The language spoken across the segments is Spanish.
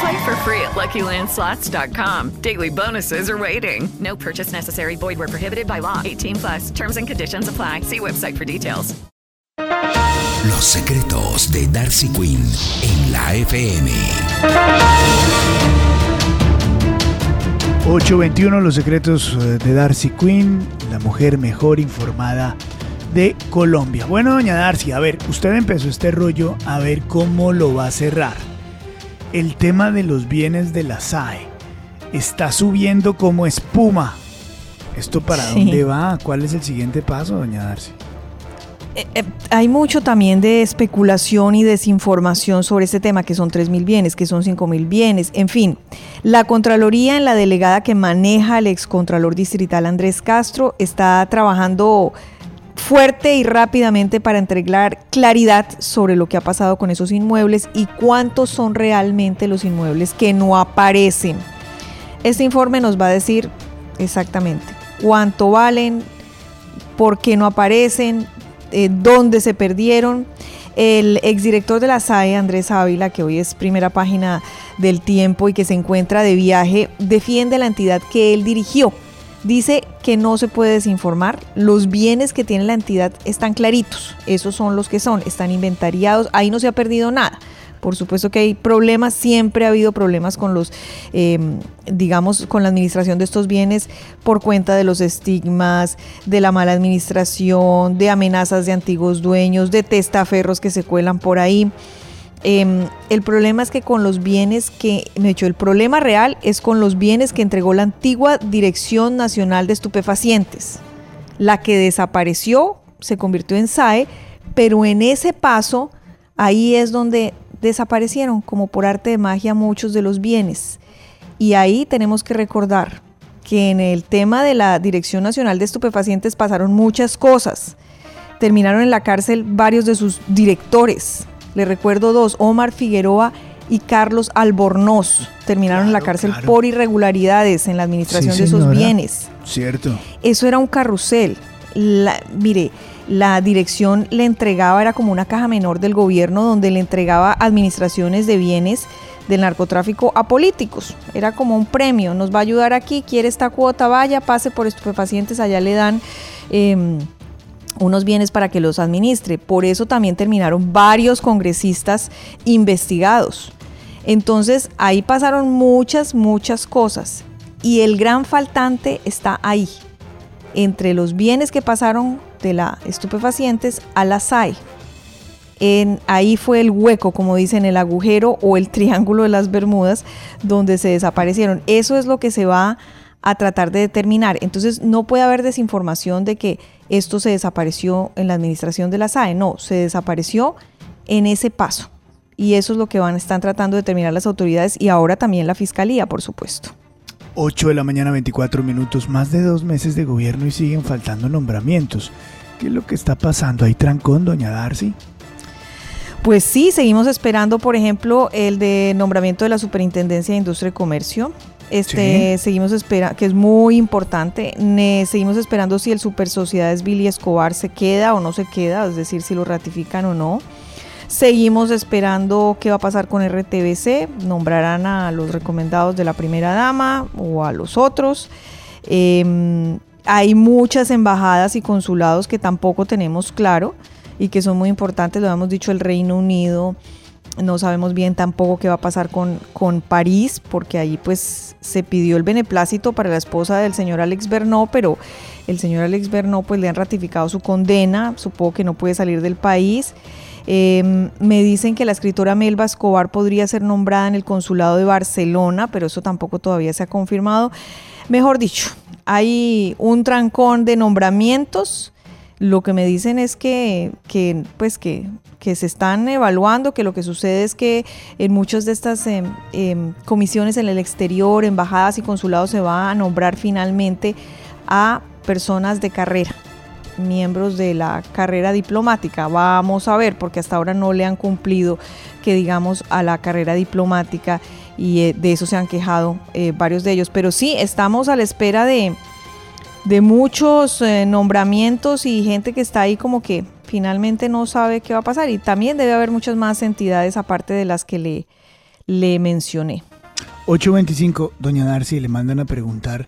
Play for free at LuckyLandSlots.com. Daily bonuses are waiting. No purchase necessary. Void where prohibited by law. 18 plus. Terms and conditions apply. See website for details. Los secretos de Darcy Quinn en la FM. 821 Los secretos eh, de Darcy Quinn, la mujer mejor informada de Colombia. Bueno, doña Darcy, a ver, usted empezó este rollo a ver cómo lo va a cerrar. El tema de los bienes de la SAE está subiendo como espuma. ¿Esto para Sí. dónde va? ¿Cuál es el siguiente paso, doña Darcy? Eh, eh, hay mucho también de especulación y desinformación sobre este tema, que son 3.000 bienes, que son 5.000 bienes, en fin. La Contraloría, en la delegada que maneja el excontralor distrital Andrés Castro, está trabajando fuerte y rápidamente para entregar claridad sobre lo que ha pasado con esos inmuebles y cuántos son realmente los inmuebles que no aparecen. Este informe nos va a decir exactamente cuánto valen, por qué no aparecen, eh, dónde se perdieron. El exdirector de la SAE, Andrés Ávila, que hoy es primera página del tiempo y que se encuentra de viaje, defiende la entidad que él dirigió. Dice que no se puede desinformar. Los bienes que tiene la entidad están claritos. Esos son los que son. Están inventariados. Ahí no se ha perdido nada. Por supuesto que hay problemas, siempre ha habido problemas con los, eh, digamos, con la administración de estos bienes por cuenta de los estigmas, de la mala administración, de amenazas de antiguos dueños, de testaferros que se cuelan por ahí. Eh, el problema es que con los bienes que, de hecho, el problema real es con los bienes que entregó la antigua Dirección Nacional de Estupefacientes. La que desapareció se convirtió en SAE, pero en ese paso, ahí es donde desaparecieron, como por arte de magia, muchos de los bienes. Y ahí tenemos que recordar que en el tema de la Dirección Nacional de Estupefacientes pasaron muchas cosas. Terminaron en la cárcel varios de sus directores. Le recuerdo dos, Omar Figueroa y Carlos Albornoz. Terminaron en la cárcel claro. por irregularidades en la administración Sí, de esos bienes. Cierto. Eso era un carrusel. La- mire, la dirección le entregaba, era como una caja menor del gobierno donde le entregaba administraciones de bienes del narcotráfico a políticos. Era como un premio, nos va a ayudar aquí, quiere esta cuota, vaya, pase por estupefacientes, allá le dan... em, unos bienes para que los administre. Por eso también terminaron varios congresistas investigados. Entonces ahí pasaron muchas, muchas cosas. Y el gran faltante está ahí, entre los bienes que pasaron de la estupefacientes a la SAE. En, ahí fue el hueco, como dicen, el agujero o el triángulo de las Bermudas, donde se desaparecieron. Eso es lo que se va a tratar de determinar. Entonces no puede haber desinformación de que esto se desapareció en la administración de la SAE. No, se desapareció en ese paso. Y eso es lo que van, están tratando de determinar las autoridades y ahora también la fiscalía, por supuesto. 8 de la mañana, 24 minutos, más de dos meses de gobierno y siguen faltando nombramientos. ¿Qué es lo que está pasando? ¿Hay trancón, doña Darcy? Pues sí, seguimos esperando, por ejemplo, el de nombramiento de la Superintendencia de Industria y Comercio. Este, seguimos esperando, que es muy importante. Ne- seguimos esperando si el Super Sociedades Billy Escobar se queda o no se queda, es decir, si lo ratifican o no. Seguimos esperando qué va a pasar con RTBC. Nombrarán a los recomendados de la primera dama o a los otros. Em, hay muchas embajadas y consulados que tampoco tenemos claro y que son muy importantes, lo hemos dicho, el Reino Unido, no sabemos bien tampoco qué va a pasar con, con París, porque ahí pues se pidió el beneplácito para la esposa del señor Alex Bernó, pero el señor Alex Bernó pues le han ratificado su condena, supongo que no puede salir del país. Em, me dicen que la escritora Melba Escobar podría ser nombrada en el consulado de Barcelona, pero eso tampoco todavía se ha confirmado. Mejor dicho, hay un trancón de nombramientos. Lo que me dicen es que, que pues que, que, se están evaluando, que lo que sucede es que en muchas de estas em, em, comisiones en el exterior, embajadas y consulados, se va a nombrar finalmente a personas de carrera, miembros de la carrera diplomática. Vamos a ver, porque hasta ahora no le han cumplido que digamos a la carrera diplomática y eh, de eso se han quejado eh, varios de ellos. Pero sí, estamos a la espera de, de muchos eh, nombramientos y gente que está ahí como que finalmente no sabe qué va a pasar. Y también debe haber muchas más entidades aparte de las que le, le mencioné. 825, doña Darcy, le mandan a preguntar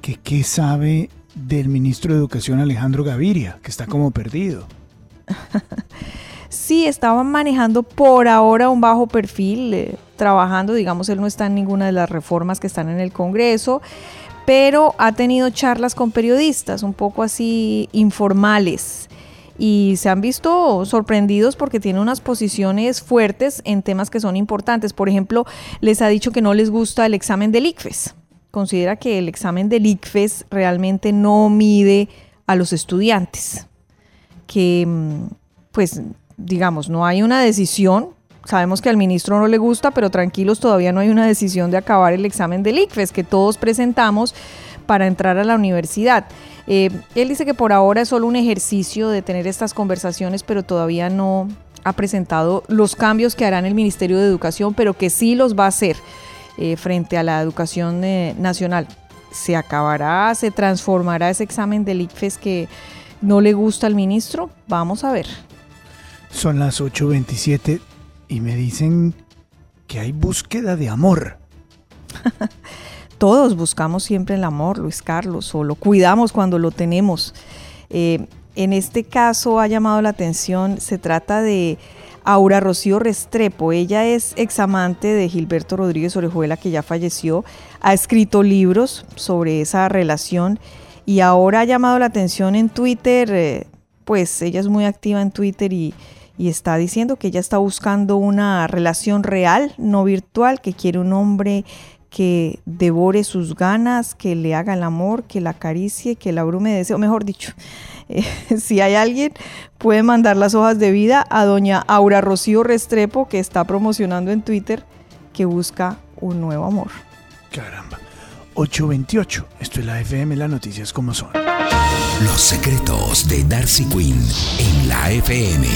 que qué sabe del ministro de Educación Alejandro Gaviria, que está como perdido. sí, estaban manejando por ahora un bajo perfil, eh, trabajando, digamos, él no está en ninguna de las reformas que están en el Congreso, pero ha tenido charlas con periodistas, un poco así informales. Y se han visto sorprendidos porque tiene unas posiciones fuertes en temas que son importantes. Por ejemplo, les ha dicho que no les gusta el examen del ICFES considera que el examen del ICFES realmente no mide a los estudiantes, que mm, pues digamos, no hay una decisión, sabemos que al ministro no le gusta, pero tranquilos, todavía no hay una decisión de acabar el examen del ICFES que todos presentamos para entrar a la universidad. Eh, él dice que por ahora es solo un ejercicio de tener estas conversaciones, pero todavía no ha presentado los cambios que hará en el Ministerio de Educación, pero que sí los va a hacer eh, frente a la educación eh, nacional. ¿Se acabará, se transformará ese examen del ICFES que no le gusta al ministro? Vamos a ver. Son las 8.27 y me dicen que hay búsqueda de amor. Todos buscamos siempre el amor, Luis Carlos, o lo cuidamos cuando lo tenemos. Eh, en este caso ha llamado la atención, se trata de Aura Rocío Restrepo. Ella es examante de Gilberto Rodríguez Orejuela, que ya falleció. Ha escrito libros sobre esa relación y ahora ha llamado la atención en Twitter. Eh, pues ella es muy activa en Twitter y, y está diciendo que ella está buscando una relación real, no virtual, que quiere un hombre que devore sus ganas, que le haga el amor, que la acaricie, que la abrume de deseo, mejor dicho. Eh, si hay alguien, puede mandar las hojas de vida a doña Aura Rocío Restrepo, que está promocionando en Twitter, que busca un nuevo amor. Caramba. 828. Esto es la FM, las noticias como son. Los secretos de Darcy Quinn en la FM.